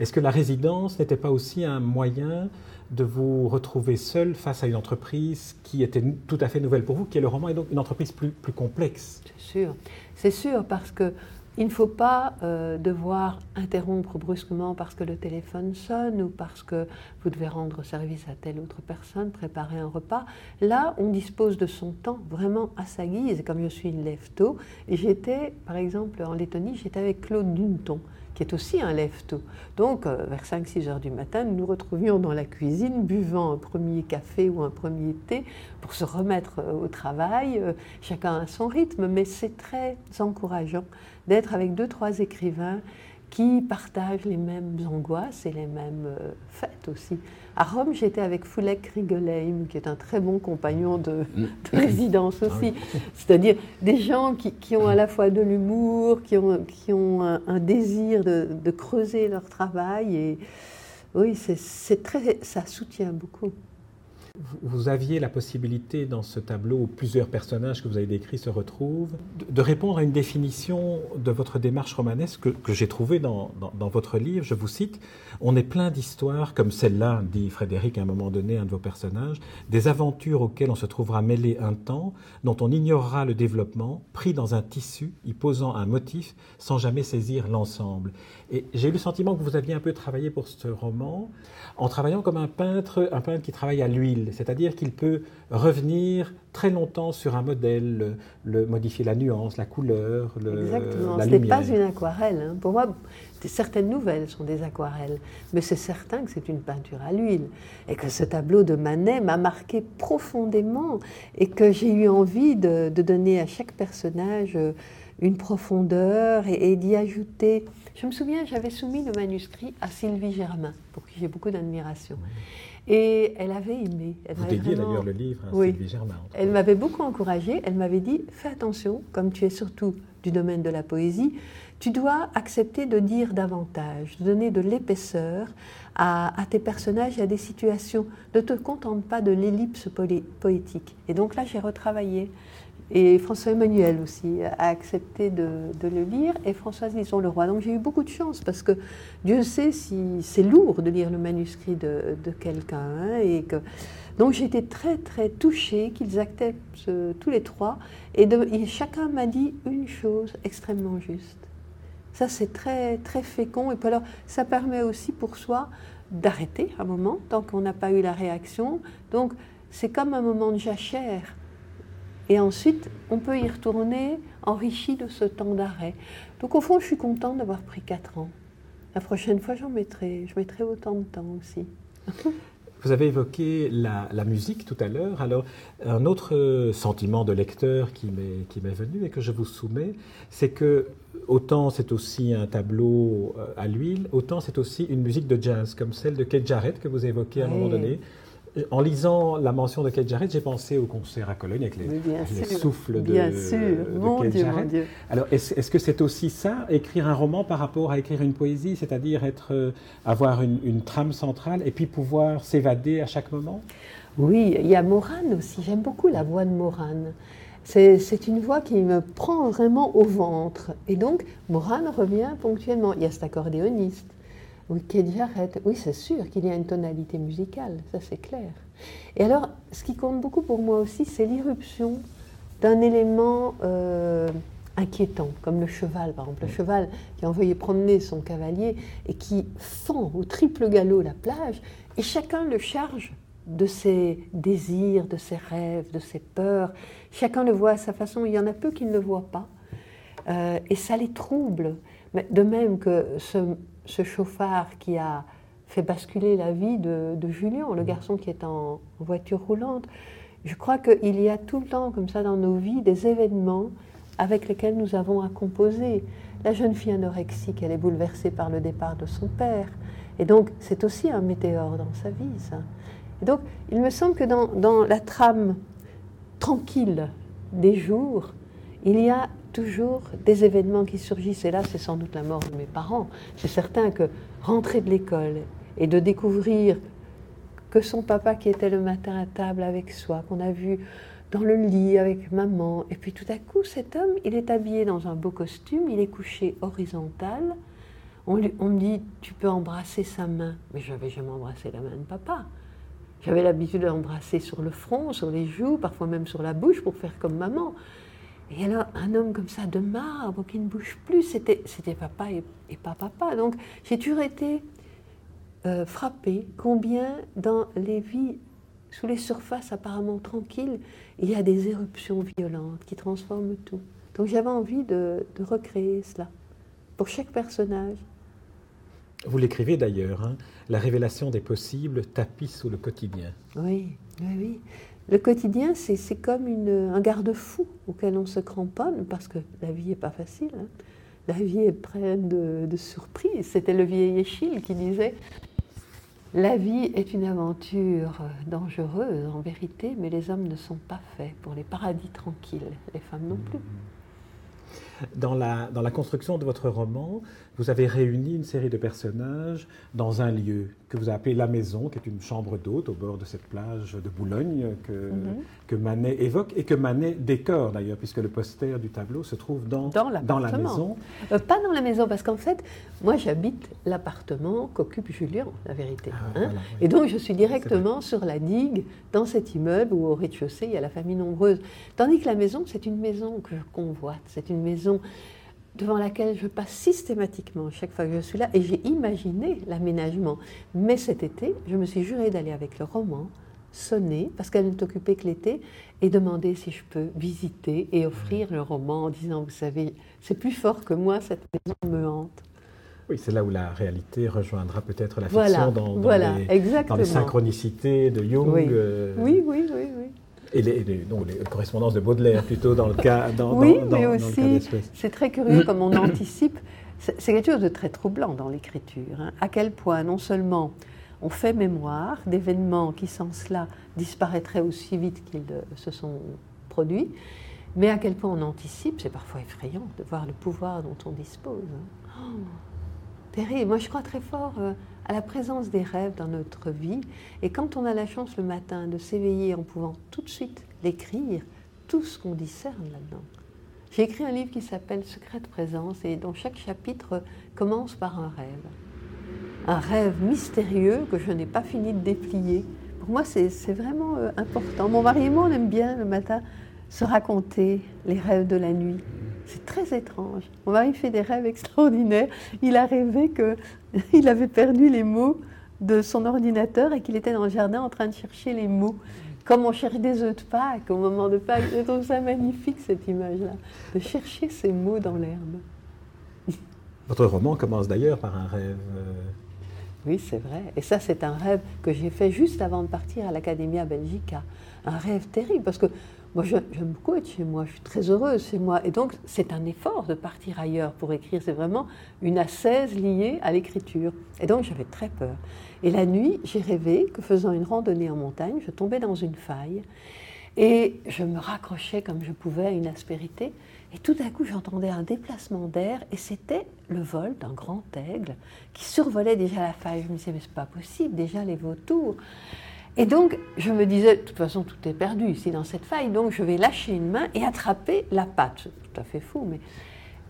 Est-ce que la résidence n'était pas aussi un moyen de vous retrouver seul face à une entreprise qui était tout à fait nouvelle pour vous, qui est le roman, et donc une entreprise plus, complexe? C'est sûr, c'est sûr, parce que il ne faut pas euh, devoir interrompre brusquement parce que le téléphone sonne ou parce que vous devez rendre service à telle autre personne, préparer un repas. Là, on dispose de son temps vraiment à sa guise. Comme je suis une lève tôt, et j'étais, par exemple, en Lettonie, j'étais avec Claude Dunton qui est aussi un lève-tôt. Donc, euh, vers 5-6 heures du matin, nous nous retrouvions dans la cuisine, buvant un premier café ou un premier thé pour se remettre euh, au travail, chacun à son rythme, mais c'est très encourageant d'être avec deux, trois écrivains qui partagent les mêmes angoisses et les mêmes euh, fêtes aussi. À Rome, j'étais avec Fulek Rigoleim, qui est un très bon compagnon de, mm. résidence ah aussi. C'est-à-dire des gens qui, ont à la fois de l'humour, qui ont, qui ont un, désir de, de, creuser leur travail. Et oui, c'est très, ça soutient beaucoup vous aviez la possibilité dans ce tableau où plusieurs personnages que vous avez décrits se retrouvent, de, répondre à une définition de votre démarche romanesque que, j'ai trouvée dans, votre livre. Je vous cite On est plein d'histoires comme celle-là, dit Frédéric à un moment donné, un de vos personnages, des aventures auxquelles on se trouvera mêlé un temps, dont on ignorera le développement, pris dans un tissu, y posant un motif sans jamais saisir l'ensemble. Et j'ai eu le sentiment que vous aviez un peu travaillé pour ce roman en travaillant comme un peintre, un peintre qui travaille à l'huile, c'est-à-dire qu'il peut revenir très longtemps sur un modèle, le, modifier la nuance, la couleur, le, Exactement. ce n'est pas une aquarelle. Hein. Pour moi, certaines nouvelles sont des aquarelles, mais c'est certain que c'est une peinture à l'huile et que ce tableau de Manet m'a marqué profondément et que j'ai eu envie de, donner à chaque personnage euh, une profondeur et d'y ajouter je me souviens, j'avais soumis le manuscrit à Sylvie Germain, pour qui j'ai beaucoup d'admiration. Et elle avait aimé. Elle Vous dédiez d'ailleurs le livre à Sylvie Germain. Elle m'avait beaucoup encouragée. Elle m'avait dit Fais attention, comme tu es surtout du domaine de la poésie, tu dois accepter de dire davantage, de donner de l'épaisseur à, tes personnages et à des situations. Ne te contente pas de l'ellipse poétique. Et donc là, j'ai retravaillé. Et François Emmanuel aussi a accepté de, le lire, et Françoise Lison le roi. Donc j'ai eu beaucoup de chance parce que Dieu sait si c'est lourd de lire le manuscrit de, quelqu'un. Hein, et que, donc été très très touchée qu'ils acceptent tous les trois, et, chacun m'a dit une chose extrêmement juste. Ça c'est très très fécond, et puis alors ça permet aussi pour soi d'arrêter un moment tant qu'on n'a pas eu la réaction. Donc c'est comme un moment de jachère et ensuite, on peut y retourner enrichi de ce temps d'arrêt. Donc au fond, je suis contente d'avoir pris 4 ans. La prochaine fois, j'en mettrai, je mettrai autant de temps aussi. Vous avez évoqué la, musique tout à l'heure. Alors, un autre sentiment de lecteur qui m'est venu et que je vous soumets, c'est que autant c'est aussi un tableau euh, à l'huile, autant c'est aussi une musique de jazz, comme celle de Kate Jarrett que vous évoquez à un moment donné. En lisant la mention de Kate Jarrett, j'ai pensé au concert à Cologne avec les, souffles de, bien sûr. mon Dieu, Mon Dieu. Alors, est-ce que c'est aussi ça, écrire un roman par rapport à écrire une poésie, c'est-à-dire être, euh, avoir une, trame centrale et puis pouvoir s'évader à chaque moment? Oui, il y a Morane aussi. J'aime beaucoup la voix de Morane. C'est une voix qui me prend vraiment au ventre. Et donc, Morane revient ponctuellement. Il y a cet accordéoniste. Oui. Oui, c'est sûr qu'il y a une tonalité musicale, ça c'est clair. Et alors, ce qui compte beaucoup pour moi aussi, c'est l'irruption d'un élément euh, inquiétant, comme le cheval, par exemple. Le cheval qui a envoyé promener son cavalier et qui fend au triple galop la plage, et chacun le charge de ses désirs, de ses rêves, de ses peurs. Chacun le voit à sa façon. Il y en a peu qui ne le voient pas. Euh, et ça les trouble. Mais de même que ce, ce chauffard qui a fait basculer la vie de, Julien, le garçon qui est en voiture roulante. Je crois qu'il y a tout le temps, comme ça, dans nos vies, des événements avec lesquels nous avons à composer. La jeune fille anorexique, elle est bouleversée par le départ de son père. Et donc, c'est aussi un météore dans sa vie, ça. Et donc, il me semble que dans, dans la trame tranquille des jours, il y a toujours des événements qui surgissent. Et là, c'est sans doute la mort de mes parents. C'est certain que rentrer de l'école et de découvrir que son papa qui était le matin à table avec soi, qu'on a vu dans le lit avec maman, et puis tout à coup, cet homme, il est habillé dans un beau costume, il est couché horizontal, On, me dit, tu peux embrasser sa main. Mais je n'avais jamais embrassé la main de papa. J'avais l'habitude de l'embrasser sur le front, sur les joues, parfois même sur la bouche pour faire comme maman. Et alors, un homme comme ça, de marbre, qui ne bouge plus, c'était, papa et, pas papa. Donc, j'ai toujours été euh, frappée combien dans les vies, sous les surfaces apparemment tranquilles, il y a des éruptions violentes qui transforment tout. Donc, j'avais envie de, de recréer cela pour chaque personnage. Vous l'écrivez d'ailleurs, hein, la révélation des possibles tapis sous le quotidien. Oui, oui, oui. Le quotidien, c'est comme un garde-fou auquel on se cramponne parce que la vie n'est pas facile. Hein. La vie est pleine de, surprises. C'était le vieil Échille qui disait La vie est une aventure dangereuse en vérité, mais les hommes ne sont pas faits pour les paradis tranquilles, les femmes non plus. Dans la, dans la construction de votre roman, vous avez réuni une série de personnages dans un lieu que vous avez appelé La Maison, qui est une chambre d'hôte au bord de cette plage de Boulogne que, mhm. que Manet évoque et que Manet décore d'ailleurs, puisque le poster du tableau se trouve dans, dans, la maison. Euh, pas dans la maison, parce qu'en fait, moi j'habite l'appartement qu'occupe Julien, la vérité. Ah, hein. Et donc je suis directement sur la digue, dans cet immeuble où au rez-de-chaussée il y a la famille nombreuse. Tandis que la maison, c'est une maison que je convoite, c'est une maison devant laquelle je passe systématiquement chaque fois que je suis là, et j'ai imaginé l'aménagement. Mais cet été, je me suis juré d'aller avec le roman, sonner, parce qu'elle n'est occupée que l'été, et demander si je peux visiter et offrir le roman en disant, vous savez, c'est plus fort que moi, cette maison me hante. Oui, c'est là où la réalité rejoindra peut-être la fiction dans, les, synchronicités de Jung. oui, euh, oui, oui. oui. Et les, les, correspondances de Baudelaire, plutôt dans le cas. Dans, oui, mais aussi, c'est très curieux comme on anticipe. C'est quelque chose de très troublant dans l'écriture. Hein. À quel point, non seulement on fait mémoire d'événements qui, sans cela, disparaîtraient aussi vite qu'ils se sont produits, mais à quel point on anticipe, c'est parfois effrayant de voir le pouvoir dont on dispose. Hein. Oh, terrible. Moi, je crois très fort. À la présence des rêves dans notre vie. Et quand on a la chance le matin de s'éveiller en pouvant tout de suite l'écrire, tout ce qu'on discerne là-dedans. J'ai écrit un livre qui s'appelle Secrète présence et dont chaque chapitre commence par un rêve. Un rêve mystérieux que je n'ai pas fini de déplier. Pour moi, c'est vraiment euh, important. Mon mari et moi, on aime bien le matin se raconter les rêves de la nuit. C'est très étrange. Mon mari fait des rêves extraordinaires. Il a rêvé qu'il avait perdu les mots de son ordinateur et qu'il était dans le jardin en train de chercher les mots. Comme on cherche des œufs de Pâques au moment de Pâques. Je trouve ça magnifique cette image-là, de chercher ces mots dans l'herbe. Votre roman commence d'ailleurs par un rêve. Euh, oui, c'est vrai. Et ça, c'est un rêve que j'ai fait juste avant de partir à l'Academia Belgica. Un rêve terrible, parce que moi, j'aime beaucoup être chez moi, je suis très heureuse chez moi. Et donc, c'est un effort de partir ailleurs pour écrire. C'est vraiment une assaise liée à l'écriture. Et donc, j'avais très peur. Et la nuit, j'ai rêvé que faisant une randonnée en montagne, je tombais dans une faille et je me raccrochais comme je pouvais à une aspérité. Et tout à coup, j'entendais un déplacement d'air et c'était le vol d'un grand aigle qui survolait déjà la faille. Je me disais, mais c'est pas possible, déjà les vautours. Et donc, je me disais, de toute façon, tout est perdu ici dans cette faille, donc je vais lâcher une main et attraper la patte. C'est tout à fait fou, mais.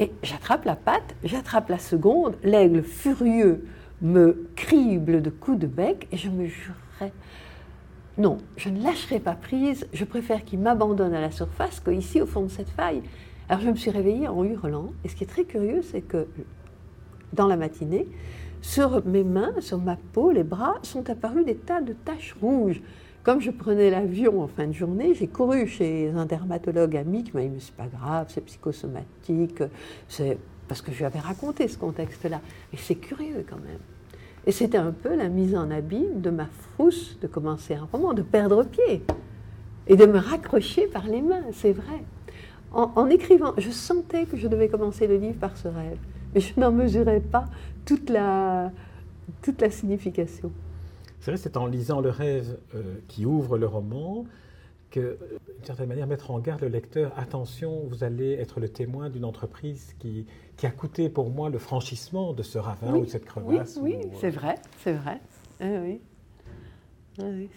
Et j'attrape la patte, j'attrape la seconde, l'aigle furieux me crible de coups de bec et je me jurerais. Non, je ne lâcherai pas prise, je préfère qu'il m'abandonne à la surface qu'ici au fond de cette faille. Alors je me suis réveillée en hurlant, et ce qui est très curieux, c'est que dans la matinée, sur mes mains, sur ma peau, les bras, sont apparus des tas de taches rouges. Comme je prenais l'avion en fin de journée, j'ai couru chez un dermatologue ami qui m'a dit Mais c'est pas grave, c'est psychosomatique, c'est parce que je lui avais raconté ce contexte-là. Mais c'est curieux quand même. Et c'était un peu la mise en abîme de ma frousse de commencer un roman, de perdre pied et de me raccrocher par les mains, c'est vrai. en, écrivant, je sentais que je devais commencer le livre par ce rêve, mais je n'en mesurais pas toute la, toute la signification. C'est vrai, c'est en lisant le rêve euh, qui ouvre le roman que, d'une certaine manière, mettre en garde le lecteur, attention, vous allez être le témoin d'une entreprise qui, qui, a coûté pour moi le franchissement de ce ravin ou de cette crevasse. Oui, oui c'est vrai, c'est vrai. oui. oui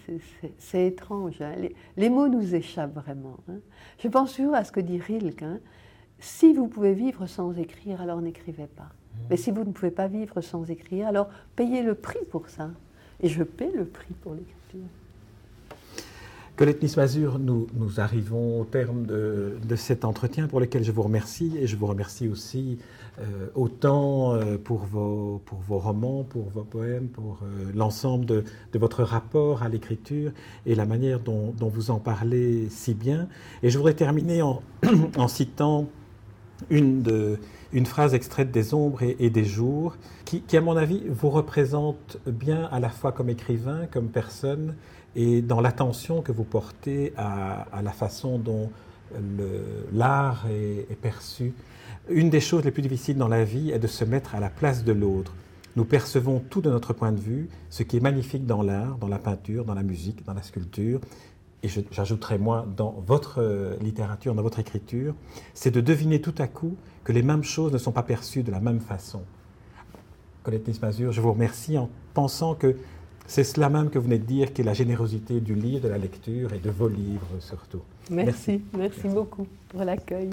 c'est étrange. Hein. Les, mots nous échappent vraiment. Hein. Je pense toujours à ce que dit Rilke. Hein. Si vous pouvez vivre sans écrire, alors n'écrivez pas. Mais si vous ne pouvez pas vivre sans écrire, alors payez le prix pour ça. Et je paie le prix pour l'écriture. Colette Nismazur, nous, nous arrivons au terme de, cet entretien pour lequel je vous remercie et je vous remercie aussi euh, autant euh, pour, vos, pour vos romans, pour vos poèmes, pour euh, l'ensemble de, de, votre rapport à l'écriture et la manière dont, dont, vous en parlez si bien. Et je voudrais terminer en, en citant une, une, phrase extraite des ombres et, des jours qui, à mon avis, vous représente bien à la fois comme écrivain, comme personne et dans l'attention que vous portez à, la façon dont l'art est, perçu. Une des choses les plus difficiles dans la vie est de se mettre à la place de l'autre. Nous percevons tout de notre point de vue, ce qui est magnifique dans l'art, dans la peinture, dans la musique, dans la sculpture, et j'ajouterai moi dans votre euh, littérature, dans votre écriture, c'est de deviner tout à coup que les mêmes choses ne sont pas perçues de la même façon. Colette Nismazur, je vous remercie en pensant que c'est cela même que vous venez de dire, qui est la générosité du livre, de la lecture et de vos livres surtout. Merci, merci, merci beaucoup pour l'accueil.